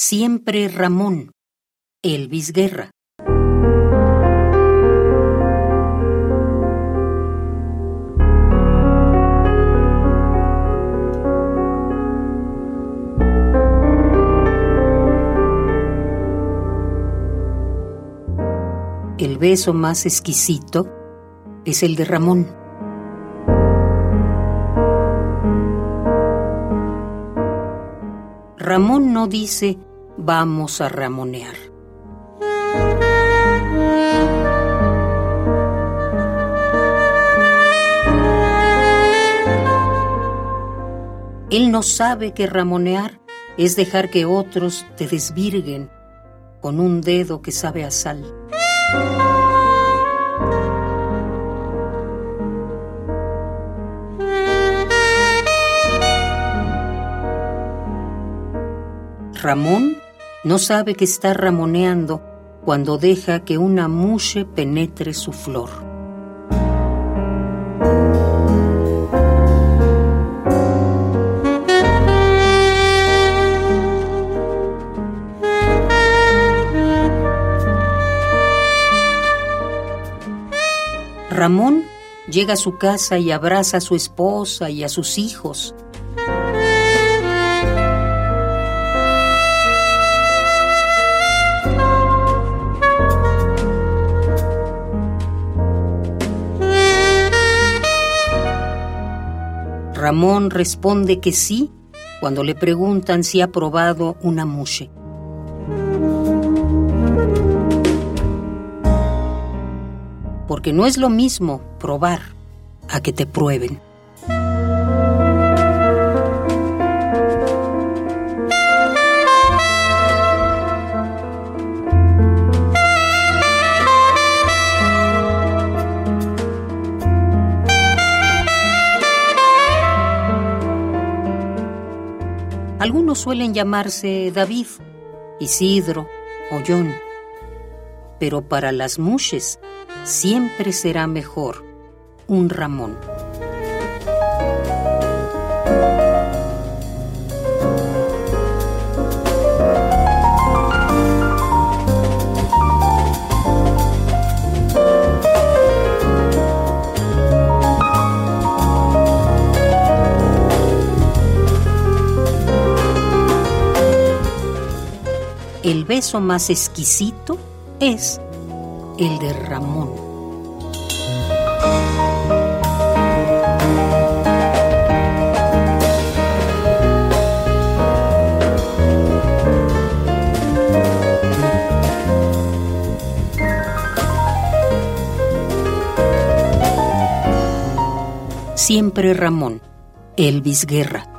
Siempre Ramón, Elvis Guerra. El beso más exquisito es el de Ramón. Ramón no dice vamos a ramonear. Él no sabe que ramonear es dejar que otros te desvirguen con un dedo que sabe a sal. Ramón no sabe que está ramoneando cuando deja que una mushe penetre su flor. Ramón llega a su casa y abraza a su esposa y a sus hijos. Ramón responde que sí cuando le preguntan si ha probado una mushe. Porque no es lo mismo probar a que te prueben. Algunos suelen llamarse David, Isidro o John, pero para las mushes siempre será mejor un Ramón. El beso más exquisito es el de Ramón. Siempre Ramón, Elvis Guerra.